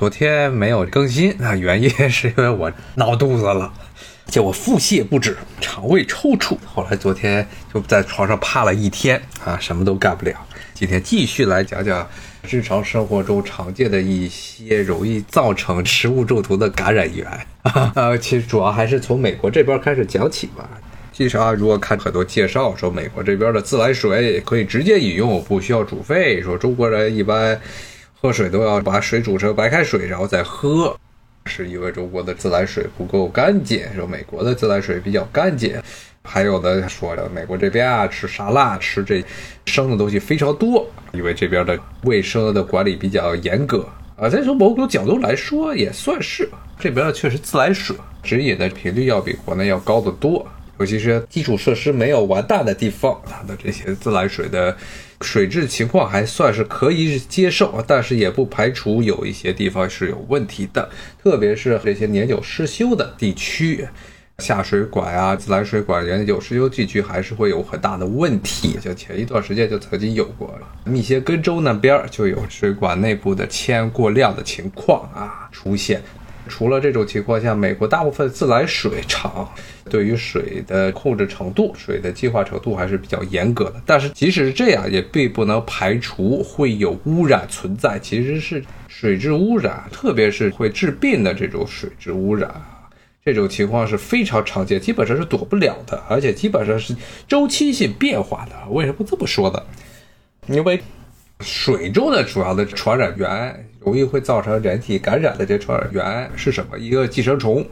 昨天没有更新那，原因是因为我闹肚子了，就我腹泻不止，肠胃抽搐。后来昨天就在床上趴了一天啊，什么都干不了。今天继续来讲讲日常生活中常见的一些容易造成食物中毒的感染源啊，其实主要还是从美国这边开始讲起吧。其实啊，如果看很多介绍说美国这边的自来水可以直接饮用，不需要煮沸，说中国人一般。喝水都要把水煮成白开水，然后再喝，是因为中国的自来水不够干净，说美国的自来水比较干净。还有的说的美国这边啊，吃沙拉吃这生的东西非常多，因为这边的卫生的管理比较严格啊。再从某种角度来说，也算是这边确实自来水直饮的频率要比国内要高得多。尤其是基础设施没有完蛋的地方，它的这些自来水的水质情况还算是可以接受，但是也不排除有一些地方是有问题的，特别是这些年久失修的地区，下水管啊、自来水管年久失修地区还是会有很大的问题。就前一段时间就曾经有过，密歇根州那边就有水管内部的铅过量的情况啊出现。除了这种情况下，美国大部分自来水厂对于水的控制程度、水的净化程度还是比较严格的。但是即使是这样，也并不能排除会有污染存在。其实是水质污染，特别是会致病的这种水质污染，这种情况是非常常见，基本上是躲不了的，而且基本上是周期性变化的。为什么这么说呢？因为水中的主要的传染源。容易会造成人体感染的这传染源是什么？一个寄生虫，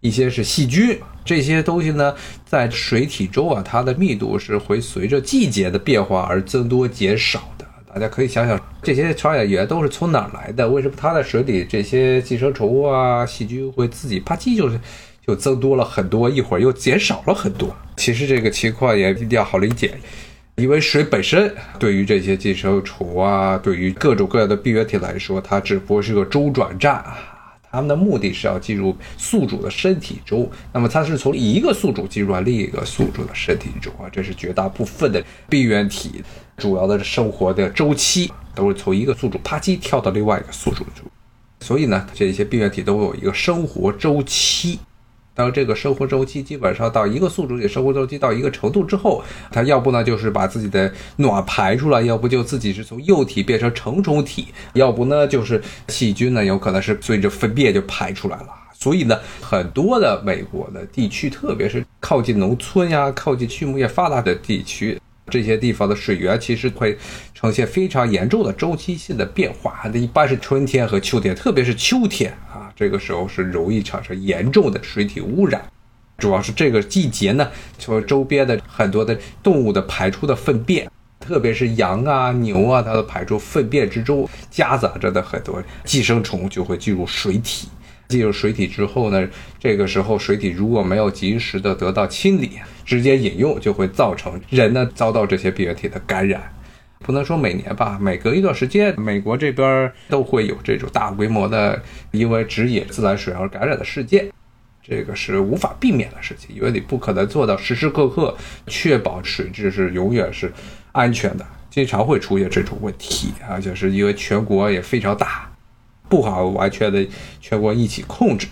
一些是细菌。这些东西呢，在水体中啊，它的密度是会随着季节的变化而增多减少的。大家可以想想，这些传染源都是从哪儿来的？为什么它在水里这些寄生虫啊、细菌会自己啪叽就是就增多了很多，一会儿又减少了很多？其实这个情况也比较好理解。因为水本身对于这些寄生虫啊，对于各种各样的病原体来说，它只不过是个中转站啊。它们的目的是要进入宿主的身体中，那么它是从一个宿主进入另一个宿主的身体中啊。这是绝大部分的病原体主要的生活的周期，都是从一个宿主啪叽跳到另外一个宿主中。所以呢，这些病原体都有一个生活周期。当这个生活周期基本上到一个宿主体生活周期到一个程度之后，它要不呢就是把自己的卵排出来，要不就自己是从幼体变成成虫体，要不呢就是细菌呢有可能是随着粪便就排出来了。所以呢，很多的美国的地区，特别是靠近农村呀、靠近畜牧业发达的地区，这些地方的水源其实会呈现非常严重的周期性的变化。那一般是春天和秋天，特别是秋天啊。这个时候是容易产生严重的水体污染，主要是这个季节呢，就周边的很多的动物的排出的粪便，特别是羊啊、牛啊，它的排出粪便之中夹杂着的很多寄生虫就会进入水体。进入水体之后呢，这个时候水体如果没有及时的得到清理，直接饮用就会造成人呢遭到这些病原体的感染。不能说每年吧，每隔一段时间，美国这边都会有这种大规模的因为直饮自来水而感染的事件，这个是无法避免的事情，因为你不可能做到时时刻刻确保水质是永远是安全的，经常会出现这种问题，而且是因为全国也非常大，不好完全的全国一起控制。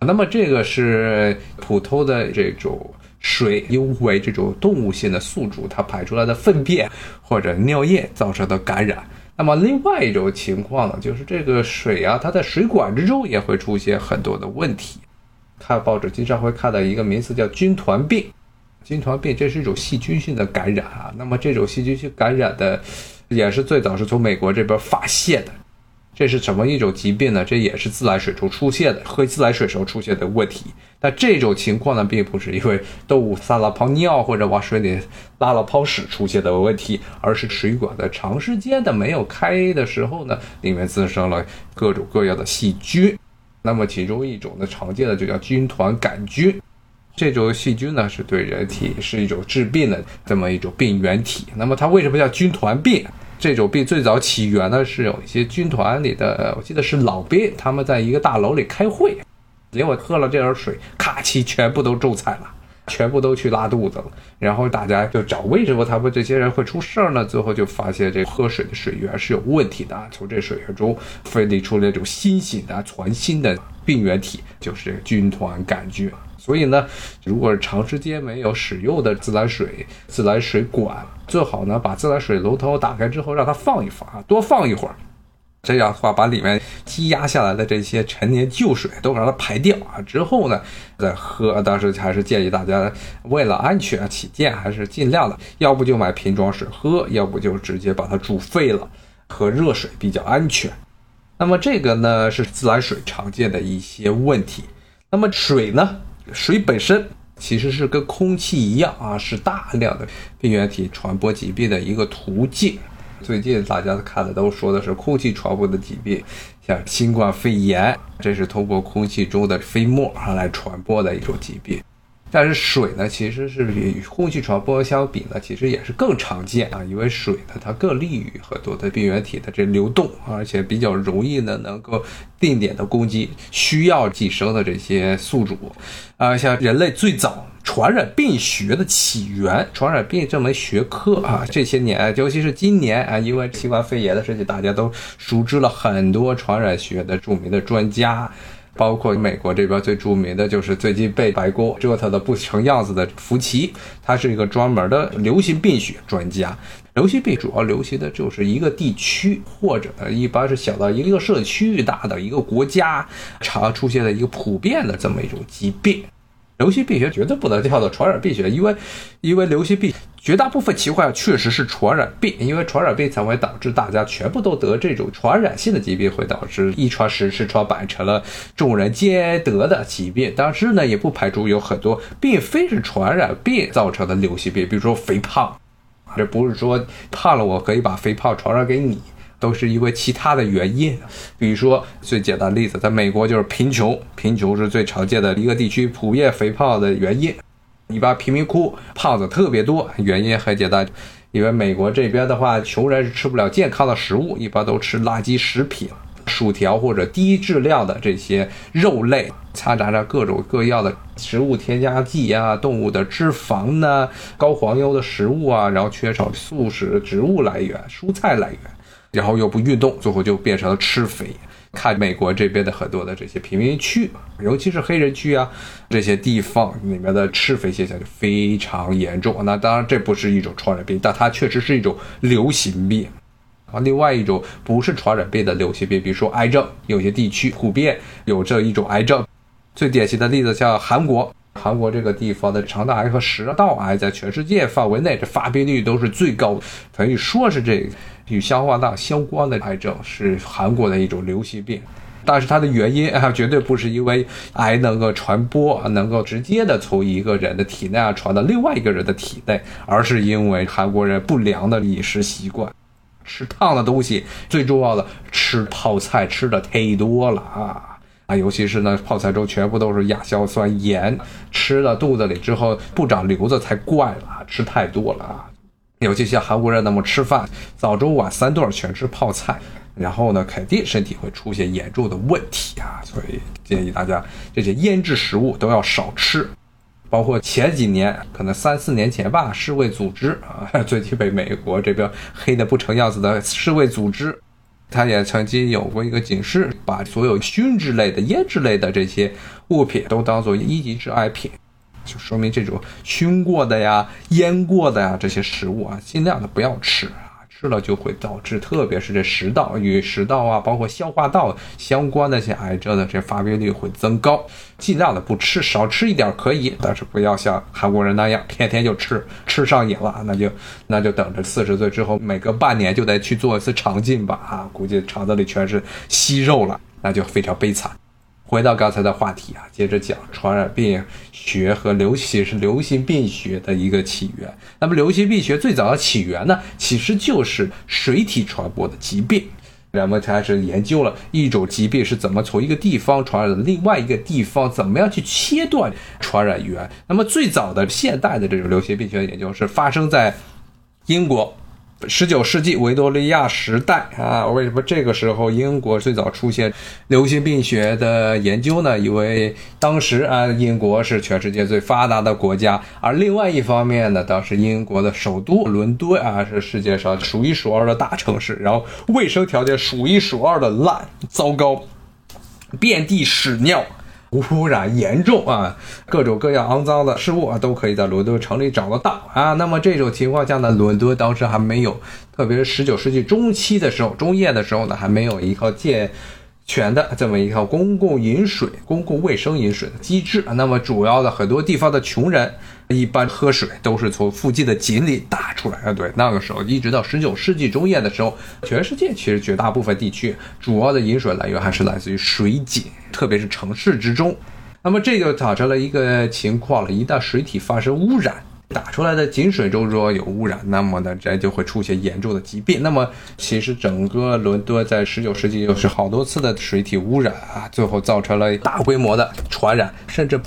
那么这个是普通的这种。水因为这种动物性的宿主，它排出来的粪便或者尿液造成的感染。那么另外一种情况呢，就是这个水啊，它在水管之中也会出现很多的问题。看报纸经常会看到一个名词叫军团病。军团病这是一种细菌性的感染啊。那么这种细菌性感染的，也是最早是从美国这边发现的。这是什么一种疾病呢？这也是自来水中出现的，喝自来水时候出现的问题。但这种情况呢，并不是因为动物撒了泡尿或者往水里拉了泡屎出现的问题，而是水管在长时间的没有开的时候呢，里面滋生了各种各样的细菌。那么其中一种呢，常见的就叫军团杆菌。这种细菌呢，是对人体是一种致病的这么一种病原体。那么它为什么叫军团病？这种病最早起源呢，是有一些军团里的，我记得是老兵，他们在一个大楼里开会，结果喝了这点水，咔叽，全部都中彩了。全部都去拉肚子了。然后大家就找为什么他们这些人会出事儿呢？最后就发现这喝水的水源是有问题的，从这水源中分离出了这种新型的全新的病原体，就是军团杆菌。所以呢，如果是长时间没有使用的自来水自来水管，最好呢把自来水龙头打开之后让它放一放啊，多放一会儿。这样的话，把里面积压下来的这些陈年旧水都让它排掉啊，之后呢再喝。当时还是建议大家，为了安全起见，还是尽量的，要不就买瓶装水喝，要不就直接把它煮沸了，喝热水比较安全。那么这个呢是自来水常见的一些问题。那么水呢？水本身其实是跟空气一样啊，是大量的病原体传播疾病的一个途径。最近大家看的都说的是空气传播的疾病，像新冠肺炎，这是通过空气中的飞沫啊来传播的一种疾病。但是水呢，其实是与空气传播相比呢，其实也是更常见啊，因为水呢，它更利于很多的病原体的这流动，而且比较容易呢，能够定点的攻击需要寄生的这些宿主。啊，像人类最早传染病学的起源，传染病这门学科啊，这些年，尤其是今年啊，因为新冠肺炎的事情，大家都熟知了很多传染学的著名的专家。包括美国这边最著名的就是最近被白宫折腾的不成样子的福奇，他是一个专门的流行病学专家。流行病主要流行的就是一个地区，或者，一般是小到一个社区，大的一个国家，常出现的一个普遍的这么一种疾病。流行病学绝对不能叫做传染病学，因为，因为流行病绝大部分情况确实是传染病，因为传染病才会导致大家全部都得这种传染性的疾病，会导致一传十，十传百，成了众人皆得的疾病。但是呢，也不排除有很多并非是传染病造成的流行病，比如说肥胖，这不是说胖了我可以把肥胖传染给你。都是因为其他的原因，比如说最简单例子，在美国就是贫穷，贫穷是最常见的一个地区普遍肥胖的原因。一般贫民窟胖子特别多，原因很简单，因为美国这边的话，穷人是吃不了健康的食物，一般都吃垃圾食品、薯条或者低质量的这些肉类，掺杂着各种各样的食物添加剂啊、动物的脂肪呢、高黄油的食物啊，然后缺少素食植物来源、蔬菜来源。然后又不运动，最后就变成了吃肥。看美国这边的很多的这些贫民区，尤其是黑人区啊，这些地方里面的赤肥现象就非常严重。那当然这不是一种传染病，但它确实是一种流行病啊。另外一种不是传染病的流行病，比如说癌症，有些地区普遍有这一种癌症。最典型的例子像韩国，韩国这个地方的肠道癌和食道癌在全世界范围内这发病率都是最高的，可以说是这个。与消化道相关的癌症是韩国的一种流行病，但是它的原因啊，绝对不是因为癌能够传播，能够直接的从一个人的体内啊传到另外一个人的体内，而是因为韩国人不良的饮食习惯，吃烫的东西，最重要的吃泡菜吃的太多了啊啊，尤其是呢泡菜中全部都是亚硝酸盐，吃了肚子里之后不长瘤子才怪了，吃太多了啊。尤其像韩国人那么吃饭，早中晚三顿全吃泡菜，然后呢，肯定身体会出现严重的问题啊。所以建议大家这些腌制食物都要少吃。包括前几年，可能三四年前吧，世卫组织啊，最近被美国这边黑的不成样子的世卫组织，他也曾经有过一个警示，把所有熏制类的、腌制类的这些物品都当做一级致癌品。就说明这种熏过的呀、腌过的呀这些食物啊，尽量的不要吃啊，吃了就会导致，特别是这食道与食道啊，包括消化道相关的一些癌症的这发病率会增高。尽量的不吃，少吃一点可以，但是不要像韩国人那样天天就吃，吃上瘾了，那就 那就等着四十岁之后每隔半年就得去做一次肠镜吧啊，估计肠子里全是息肉了，那就非常悲惨。回到刚才的话题啊，接着讲传染病学和流行是流行病学的一个起源。那么流行病学最早的起源呢，其实就是水体传播的疾病。人们开始研究了一种疾病是怎么从一个地方传染到另外一个地方，怎么样去切断传染源。那么最早的现代的这种流行病学研究是发生在英国。十九世纪维多利亚时代啊，为什么这个时候英国最早出现流行病学的研究呢？因为当时啊，英国是全世界最发达的国家，而另外一方面呢，当时英国的首都伦敦啊，是世界上数一数二的大城市，然后卫生条件数一数二的烂糟糕，遍地屎尿。污染严重啊，各种各样肮脏的事物啊，都可以在伦敦城里找得到啊。那么这种情况下呢，伦敦当时还没有，特别是十九世纪中期的时候、中叶的时候呢，还没有一套健全的这么一套公共饮水、公共卫生饮水的机制。那么主要的很多地方的穷人。一般喝水都是从附近的井里打出来的。对，那个时候一直到十九世纪中叶的时候，全世界其实绝大部分地区主要的饮水来源还是来自于水井，特别是城市之中。那么这就造成了一个情况了：一旦水体发生污染，打出来的井水中如果有污染，那么呢，这就会出现严重的疾病。那么其实整个伦敦在十九世纪又是好多次的水体污染啊，最后造成了大规模的传染，甚至。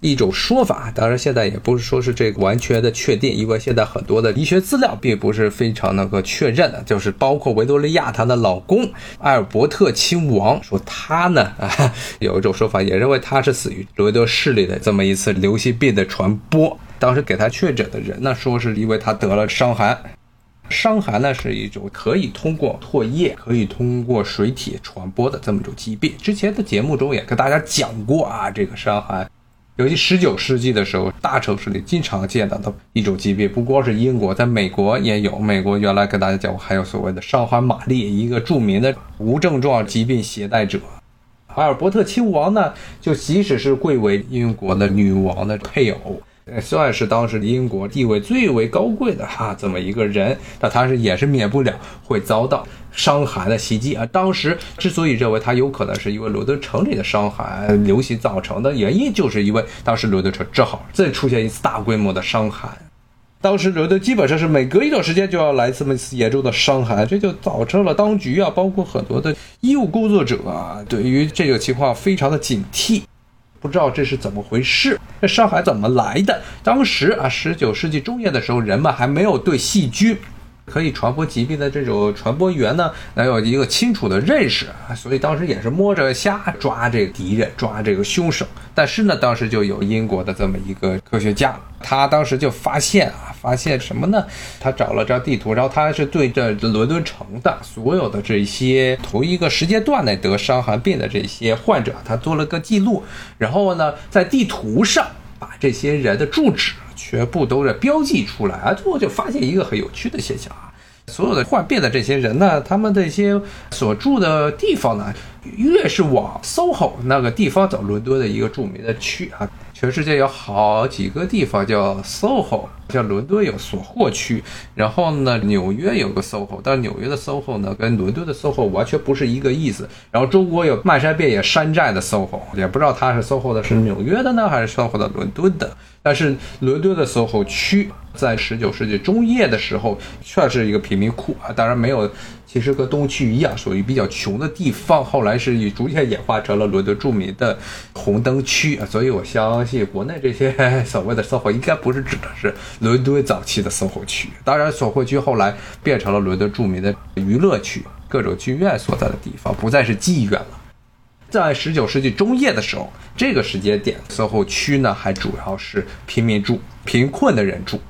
一种说法，当然现在也不是说是这个完全的确定，因为现在很多的医学资料并不是非常能够确认的，就是包括维多利亚她的老公艾尔伯特亲王说他呢啊，有一种说法也认为他是死于伦敦市里的这么一次流行病的传播。当时给他确诊的人呢，说是因为他得了伤寒，伤寒呢是一种可以通过唾液、可以通过水体传播的这么一种疾病。之前的节目中也跟大家讲过啊，这个伤寒。尤其十九世纪的时候，大城市里经常见到的一种疾病，不光是英国，在美国也有。美国原来跟大家讲过，还有所谓的伤寒玛丽，一个著名的无症状疾病携带者。阿尔伯特亲王呢，就即使是贵为英国的女王的配偶。算是当时英国地位最为高贵的哈这么一个人，那他是也是免不了会遭到伤寒的袭击啊。当时之所以认为他有可能是因为伦敦城里的伤寒流行造成的原因，就是因为当时伦敦城正好再出现一次大规模的伤寒。当时伦敦基本上是每隔一段时间就要来这么一次严重的伤寒，这就造成了当局啊，包括很多的医务工作者啊，对于这个情况非常的警惕。不知道这是怎么回事？这上海怎么来的？当时啊，十九世纪中叶的时候，人们还没有对细菌可以传播疾病的这种传播源呢，能有一个清楚的认识啊，所以当时也是摸着瞎抓这个敌人，抓这个凶手。但是呢，当时就有英国的这么一个科学家，他当时就发现啊。发现什么呢？他找了张地图，然后他是对着伦敦城的所有的这些同一个时间段内得伤寒病的这些患者，他做了个记录，然后呢，在地图上把这些人的住址全部都是标记出来啊，最后就发现一个很有趣的现象啊，所有的患病的这些人呢，他们这些所住的地方呢，越是往 SOHO 那个地方走，伦敦的一个著名的区啊。全世界有好几个地方叫 SOHO，像伦敦有索霍区，然后呢，纽约有个 SOHO，但纽约的 SOHO 呢跟伦敦的 SOHO 完全不是一个意思。然后中国有漫山遍野山寨的 SOHO，也不知道它是 SOHO 的是纽约的呢，还是 SOHO 的伦敦的。但是伦敦的 SOHO 区在十九世纪中叶的时候，算是一个贫民窟啊，当然没有。其实和东区一样，属于比较穷的地方。后来是逐渐演化成了伦敦著名的红灯区，所以我相信国内这些所谓的 SOHO 应该不是指的是伦敦早期的 SOHO 区。当然，SOHO 区后来变成了伦敦著名的娱乐区，各种剧院所在的地方，不再是妓院了。在十九世纪中叶的时候，这个时间点，SOHO 区呢还主要是贫民住、贫困的人住。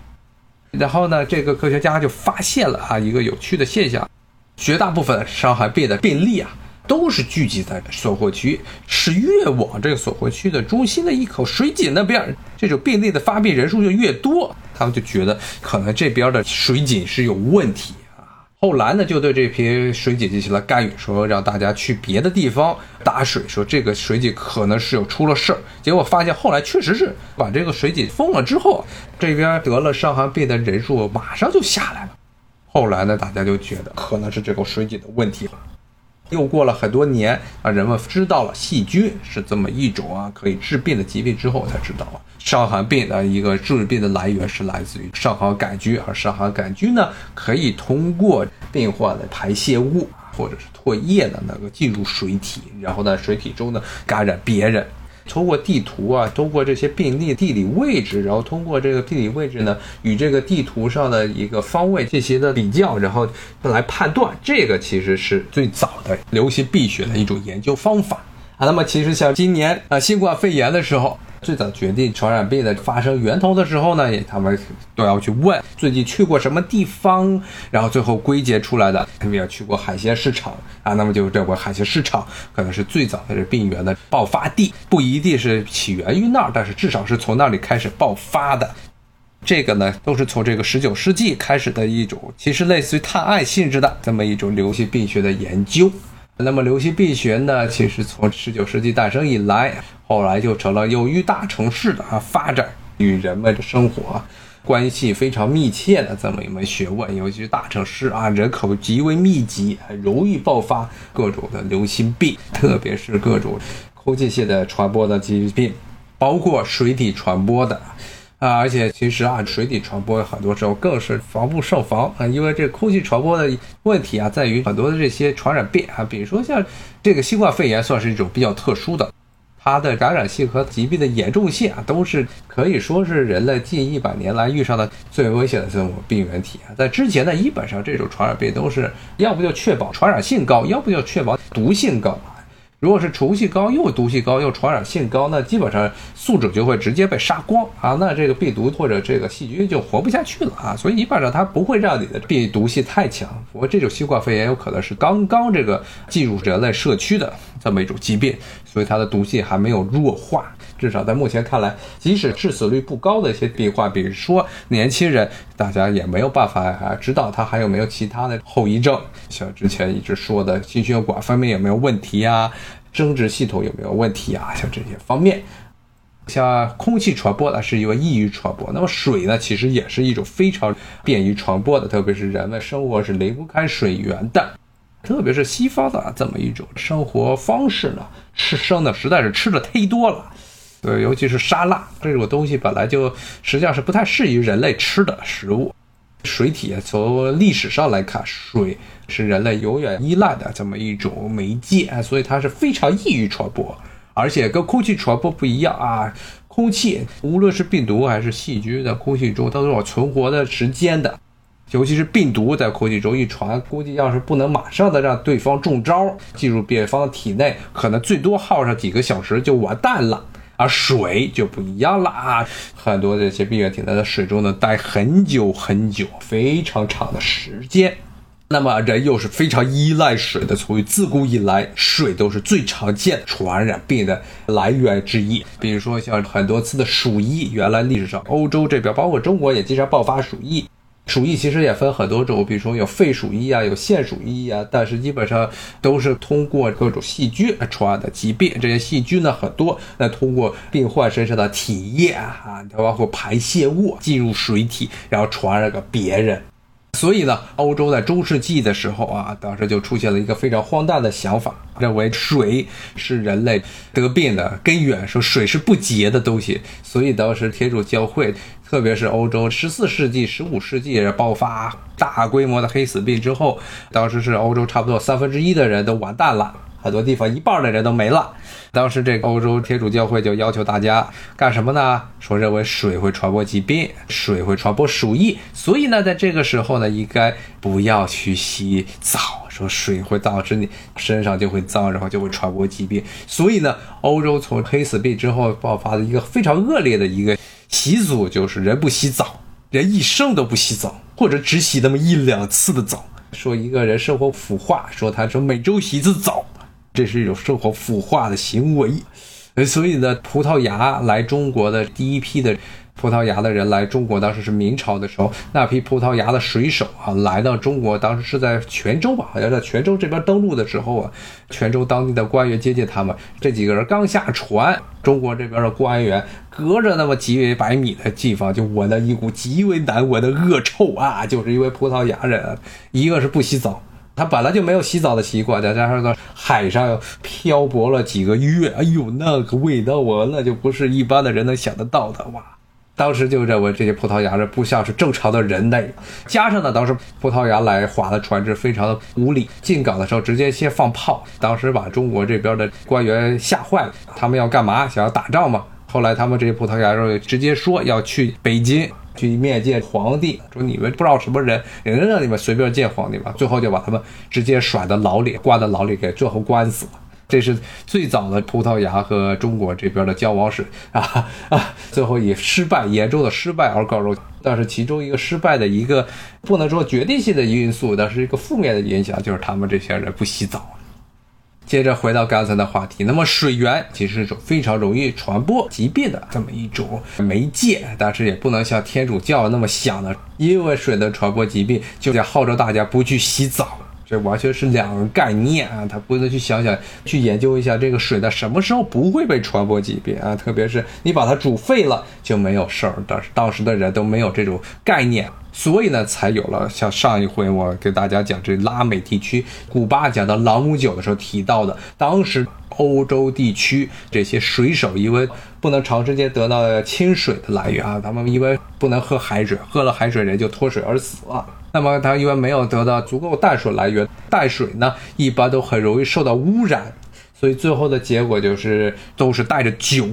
然后呢，这个科学家就发现了啊一个有趣的现象。绝大部分伤寒病的病例啊，都是聚集在锁霍区，是越往这个锁霍区的中心的一口水井那边，这种病例的发病人数就越多。他们就觉得可能这边的水井是有问题啊。后来呢，就对这批水井进行了干预，说让大家去别的地方打水，说这个水井可能是有出了事儿。结果发现后来确实是把这个水井封了之后，这边得了伤寒病的人数马上就下来了。后来呢，大家就觉得可能是这个水井的问题了。又过了很多年啊，人们知道了细菌是这么一种啊可以治病的疾病之后，才知道啊伤寒病的一个治病的来源是来自于伤寒杆菌，而伤寒杆菌呢可以通过病患的排泄物或者是唾液的那个进入水体，然后在水体中呢感染别人。通过地图啊，通过这些病例地理位置，然后通过这个地理位置呢，与这个地图上的一个方位进行的比较，然后来判断，这个其实是最早的流行病学的一种研究方法啊。那么其实像今年啊新冠肺炎的时候。最早决定传染病的发生源头的时候呢，也他们都要去问最近去过什么地方，然后最后归结出来的，他们要去过海鲜市场啊，那么就认为海鲜市场可能是最早的这病源的爆发地，不一定是起源于那儿，但是至少是从那里开始爆发的。这个呢，都是从这个十九世纪开始的一种，其实类似于探案性质的这么一种流行病学的研究。那么流行病学呢，其实从十九世纪诞生以来。后来就成了由于大城市的啊发展与人们的生活关系非常密切的这么一门学问，尤其是大城市啊人口极为密集，很容易爆发各种的流行病，特别是各种空气性的传播的疾病，包括水体传播的啊，而且其实啊水体传播很多时候更是防不胜防啊，因为这空气传播的问题啊在于很多的这些传染病啊，比如说像这个新冠肺炎算是一种比较特殊的。它的感染性和疾病的严重性啊，都是可以说是人类近一百年来遇上的最危险的这种病原体啊。在之前呢，基本上这种传染病都是要不就确保传染性高，要不就确保毒性高。如果是毒性高又毒性高又传染性高，那基本上宿主就会直接被杀光啊，那这个病毒或者这个细菌就活不下去了啊。所以一般上它不会让你的病毒性太强。不过这种新冠肺炎有可能是刚刚这个进入人类社区的这么一种疾病，所以它的毒性还没有弱化。至少在目前看来，即使致死率不高的一些病患，比如说年轻人，大家也没有办法啊知道他还有没有其他的后遗症，像之前一直说的心血管方面有没有问题啊。生殖系统有没有问题啊？像这些方面，像空气传播呢，是因为易于传播。那么水呢，其实也是一种非常便于传播的，特别是人们生活是离不开水源的。特别是西方的这么一种生活方式呢，吃生的实在是吃的忒多了。对，尤其是沙拉这种东西，本来就实际上是不太适宜人类吃的食物。水体从历史上来看，水。是人类永远依赖的这么一种媒介，所以它是非常易于传播，而且跟空气传播不一样啊。空气无论是病毒还是细菌，在空气中它都有存活的时间的，尤其是病毒在空气中一传，估计要是不能马上的让对方中招进入对方的体内，可能最多耗上几个小时就完蛋了。而水就不一样了啊，很多这些病原体在水中呢待很久很久，非常长的时间。那么人又是非常依赖水的，从自古以来，水都是最常见传染病的来源之一。比如说像很多次的鼠疫，原来历史上欧洲这边，包括中国也经常爆发鼠疫。鼠疫其实也分很多种，比如说有肺鼠疫啊，有腺鼠疫啊，但是基本上都是通过各种细菌传染的疾病。这些细菌呢很多，那通过病患身上的体液啊，包括排泄物进入水体，然后传染给别人。所以呢，欧洲在中世纪的时候啊，当时就出现了一个非常荒诞的想法，认为水是人类得病的根源，说水是不洁的东西。所以当时天主教会，特别是欧洲十四世纪、十五世纪爆发大规模的黑死病之后，当时是欧洲差不多三分之一的人都完蛋了。很多地方一半的人都没了。当时这个欧洲天主教会就要求大家干什么呢？说认为水会传播疾病，水会传播鼠疫，所以呢，在这个时候呢，应该不要去洗澡。说水会导致你身上就会脏，然后就会传播疾病。所以呢，欧洲从黑死病之后爆发的一个非常恶劣的一个习俗，就是人不洗澡，人一生都不洗澡，或者只洗那么一两次的澡。说一个人生活腐化，说他说每周洗一次澡。这是一种生活腐化的行为，所以呢，葡萄牙来中国的第一批的葡萄牙的人来中国，当时是明朝的时候，那批葡萄牙的水手啊，来到中国，当时是在泉州吧，好像在泉州这边登陆的时候啊，泉州当地的官员接见他们，这几个人刚下船，中国这边的官员隔着那么几百米的地方，就闻到一股极为难闻的恶臭啊，就是因为葡萄牙人一个是不洗澡。他本来就没有洗澡的习惯，再加上在海上漂泊了几个月，哎呦，那个味道啊，那就不是一般的人能想得到的哇！当时就认为这些葡萄牙人不像是正常的人类，加上呢，当时葡萄牙来划的船只非常的无理，进港的时候直接先放炮，当时把中国这边的官员吓坏了。他们要干嘛？想要打仗嘛？后来他们这些葡萄牙人直接说要去北京去面见皇帝，说你们不知道什么人，也能让你们随便见皇帝吧。最后就把他们直接甩到牢里，关到牢里，给最后关死了。这是最早的葡萄牙和中国这边的交往史啊啊！最后以失败严重的失败而告终。但是其中一个失败的一个不能说决定性的因素，但是一个负面的影响就是他们这些人不洗澡。接着回到刚才的话题，那么水源其实是一种非常容易传播疾病的这么一种媒介，但是也不能像天主教那么想的，因为水的传播疾病，就得号召大家不去洗澡。这完全是两个概念啊！他不能去想想，去研究一下这个水在什么时候不会被传播疾病啊？特别是你把它煮沸了就没有事儿，但是当时的人都没有这种概念，所以呢，才有了像上一回我给大家讲这拉美地区古巴讲到朗姆酒的时候提到的，当时欧洲地区这些水手因为不能长时间得到清水的来源啊，他们因为不能喝海水，喝了海水人就脱水而死了。那么它因为没有得到足够淡水来源，淡水呢一般都很容易受到污染，所以最后的结果就是都是带着酒。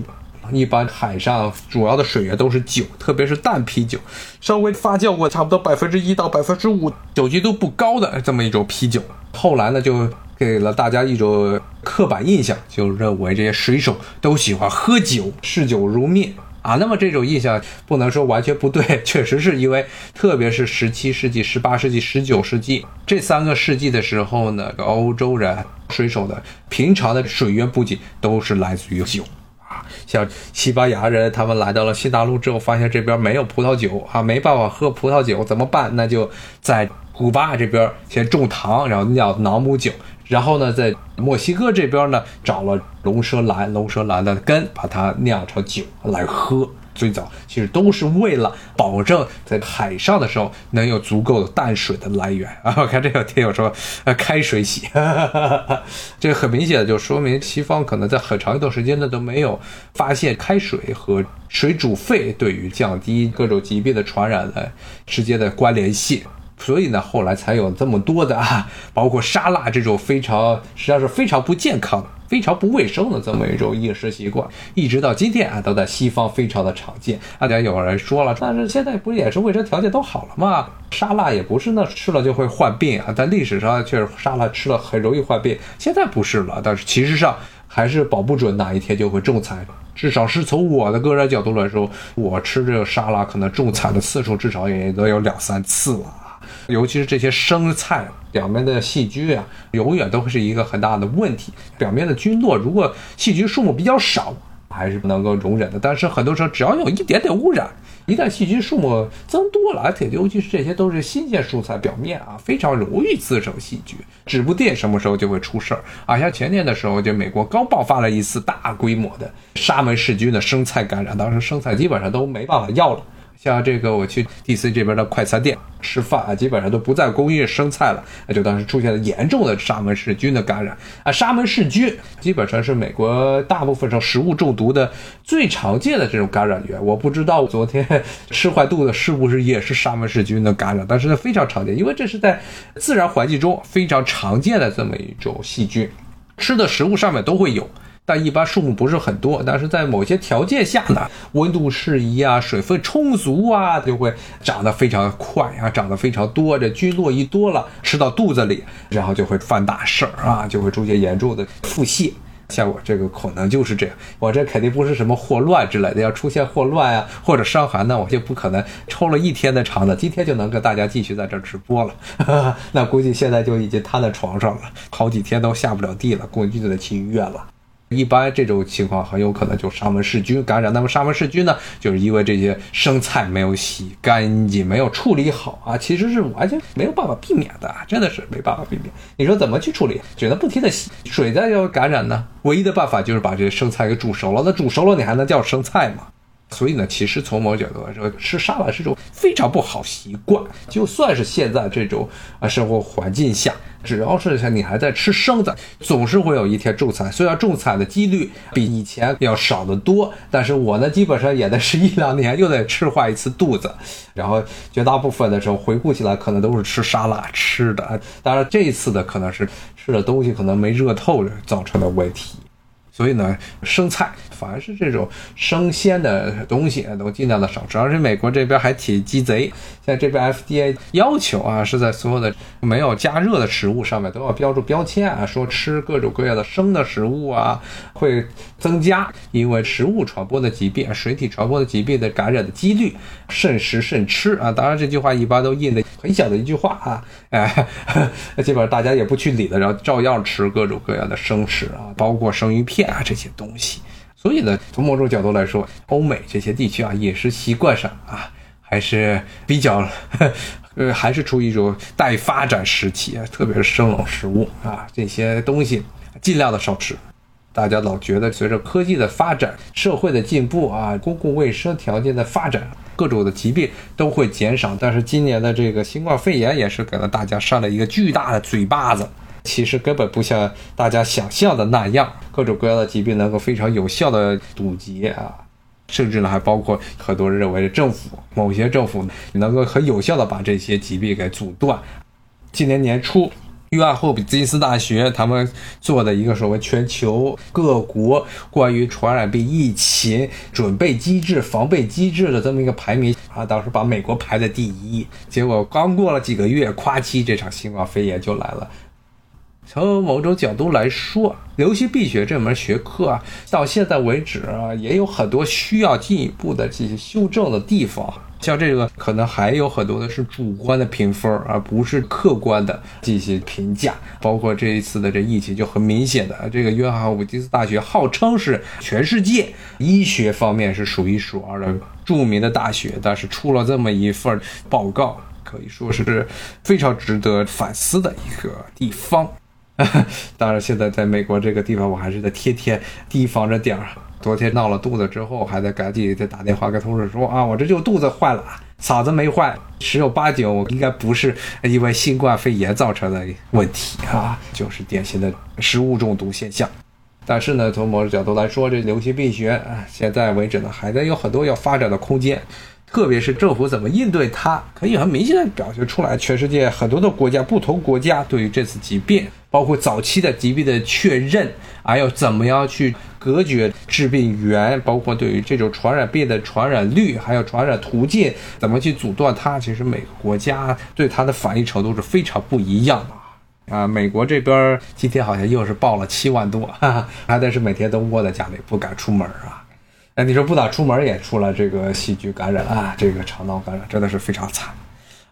一般海上主要的水源都是酒，特别是淡啤酒，稍微发酵过差不多百分之一到百分之五酒精度不高的这么一种啤酒。后来呢就给了大家一种刻板印象，就认为这些水手都喜欢喝酒，嗜酒如命。啊，那么这种印象不能说完全不对，确实是因为，特别是十七世纪、十八世纪、十九世纪这三个世纪的时候呢，欧洲人水手的平常的水源补给都是来自于酒。像西班牙人，他们来到了新大陆之后，发现这边没有葡萄酒啊，没办法喝葡萄酒，怎么办？那就在古巴这边先种糖，然后酿朗姆酒。然后呢，在墨西哥这边呢，找了龙舌兰，龙舌兰的根，把它酿成酒来喝。最早其实都是为了保证在海上的时候能有足够的淡水的来源啊。我看这个听友说，呃，开水洗，哈哈哈哈这很明显的就说明西方可能在很长一段时间内都没有发现开水和水煮沸对于降低各种疾病的传染的之间的关联性。所以呢，后来才有这么多的啊，包括沙拉这种非常实际上是非常不健康的、非常不卫生的这么一种饮食习惯，一直到今天啊，都在西方非常的常见。大家有人说了，但是现在不也是卫生条件都好了吗？沙拉也不是那吃了就会患病啊，但历史上确实沙拉吃了很容易患病，现在不是了。但是其实上还是保不准哪一天就会中彩，至少是从我的个人角度来说，我吃这个沙拉可能中彩的次数至少也都有两三次了。尤其是这些生菜表面的细菌啊，永远都会是一个很大的问题。表面的菌落，如果细菌数目比较少，还是能够容忍的。但是很多时候，只要有一点点污染，一旦细菌数目增多了，而且尤其是这些都是新鲜蔬菜，表面啊非常容易滋生细菌，指不定什么时候就会出事儿啊。像前年的时候，就美国刚爆发了一次大规模的沙门氏菌的生菜感染，当时生菜基本上都没办法要了。像这个，我去 D.C 这边的快餐店吃饭啊，基本上都不再供应生菜了。那就当时出现了严重的沙门氏菌的感染啊。沙门氏菌基本上是美国大部分上食物中毒的最常见的这种感染源。我不知道昨天 吃坏肚子是不是也是沙门氏菌的感染，但是呢非常常见，因为这是在自然环境中非常常见的这么一种细菌，吃的食物上面都会有。但一般数目不是很多，但是在某些条件下呢，温度适宜啊，水分充足啊，就会长得非常快啊，长得非常多。这菌落一多了，吃到肚子里，然后就会犯大事儿啊，就会出现严重的腹泻。像我这个可能就是这样，我这肯定不是什么霍乱之类的，要出现霍乱啊或者伤寒呢，我就不可能抽了一天的肠子，今天就能跟大家继续在这直播了。那估计现在就已经瘫在床上了，好几天都下不了地了，估计就得去医院了。一般这种情况很有可能就沙门氏菌感染。那么沙门氏菌呢，就是因为这些生菜没有洗干净、没有处理好啊，其实是完全没有办法避免的，真的是没办法避免。你说怎么去处理？只能不停的洗，水再要感染呢？唯一的办法就是把这些生菜给煮熟了。那煮熟了，你还能叫生菜吗？所以呢，其实从某种角度来说，吃沙拉是种非常不好习惯。就算是现在这种啊生活环境下，只要是像你还在吃生的，总是会有一天中餐。虽然中餐的几率比以前要少得多，但是我呢，基本上也得是一两年又得吃坏一次肚子。然后绝大部分的时候回顾起来，可能都是吃沙拉吃的。当然这一次的可能是吃的东西可能没热透造成的问题。所以呢，生菜凡是这种生鲜的东西都尽量的少吃。而且美国这边还挺鸡贼，现在这边 FDA 要求啊，是在所有的没有加热的食物上面都要标注标签啊，说吃各种各样的生的食物啊，会增加因为食物传播的疾病、水体传播的疾病的感染的几率，慎食慎吃啊。当然这句话一般都印的很小的一句话啊，哎，基本上大家也不去理的，然后照样吃各种各样的生食啊，包括生鱼片。啊，这些东西，所以呢，从某种角度来说，欧美这些地区啊，饮食习惯上啊，还是比较，呃，还是处于一种待发展时期啊，特别是生冷食物啊，这些东西尽量的少吃。大家老觉得随着科技的发展、社会的进步啊，公共卫生条件的发展，各种的疾病都会减少。但是今年的这个新冠肺炎也是给了大家上了一个巨大的嘴巴子。其实根本不像大家想象的那样，各种各样的疾病能够非常有效的堵截啊，甚至呢还包括很多人认为政府某些政府能够很有效的把这些疾病给阻断。今年年初，约翰霍普金斯大学他们做的一个所谓全球各国关于传染病疫情准备机制、防备机制的这么一个排名啊，当时把美国排在第一，结果刚过了几个月，夸叽这场新冠肺炎就来了。从某种角度来说，流行病学这门学科啊，到现在为止啊，也有很多需要进一步的进行修正的地方。像这个，可能还有很多的是主观的评分，而不是客观的进行评价。包括这一次的这疫情，就很明显的，这个约翰霍普金斯大学号称是全世界医学方面是数一数二的著名的大学，但是出了这么一份报告，可以说是非常值得反思的一个地方。当然，现在在美国这个地方，我还是得天天提防着点儿。昨天闹了肚子之后，还得赶紧再打电话跟同事说啊，我这就肚子坏了，嗓子没坏，十有八九应该不是因为新冠肺炎造成的问题啊，就是典型的食物中毒现象。但是呢，从某种角度来说，这流行病学，现在为止呢，还在有很多要发展的空间。特别是政府怎么应对它，可以很明显的表现出来。全世界很多的国家，不同国家对于这次疾病，包括早期的疾病的确认，还有怎么样去隔绝致病源，包括对于这种传染病的传染率，还有传染途径，怎么去阻断它，其实每个国家对它的反应程度是非常不一样的。啊，美国这边今天好像又是报了七万多，哈哈，还得是每天都窝在家里不敢出门啊。哎，你说不打出门也出了这个细菌感染啊，这个肠道感染真的是非常惨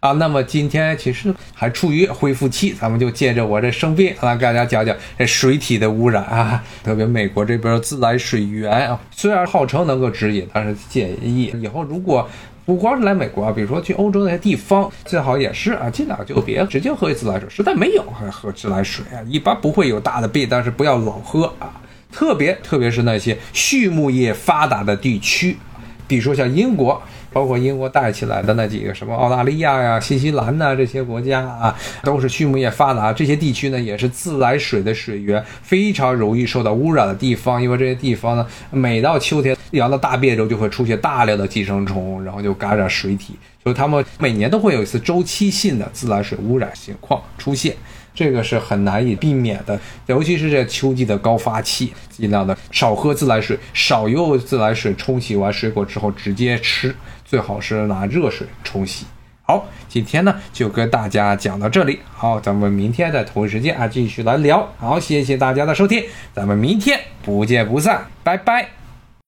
啊。那么今天其实还处于恢复期，咱们就借着我这生病来给大家讲讲这水体的污染啊，特别美国这边自来水源啊，虽然号称能够指引，但是建议以后如果不光是来美国啊，比如说去欧洲那些地方，最好也是啊，尽量就别直接喝自来水，实在没有还喝自来水啊，一般不会有大的病，但是不要老喝啊。特别特别是那些畜牧业发达的地区，比如说像英国，包括英国带起来的那几个什么澳大利亚呀、新西兰呐这些国家啊，都是畜牧业发达。这些地区呢，也是自来水的水源非常容易受到污染的地方。因为这些地方呢，每到秋天羊的大便中就会出现大量的寄生虫，然后就感染水体，所以他们每年都会有一次周期性的自来水污染情况出现。这个是很难以避免的，尤其是这秋季的高发期，尽量的少喝自来水，少用自来水冲洗完水果之后直接吃，最好是拿热水冲洗。好，今天呢就跟大家讲到这里，好，咱们明天的同一时间啊继续来聊。好，谢谢大家的收听，咱们明天不见不散，拜拜。